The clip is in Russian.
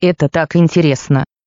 Это так интересно.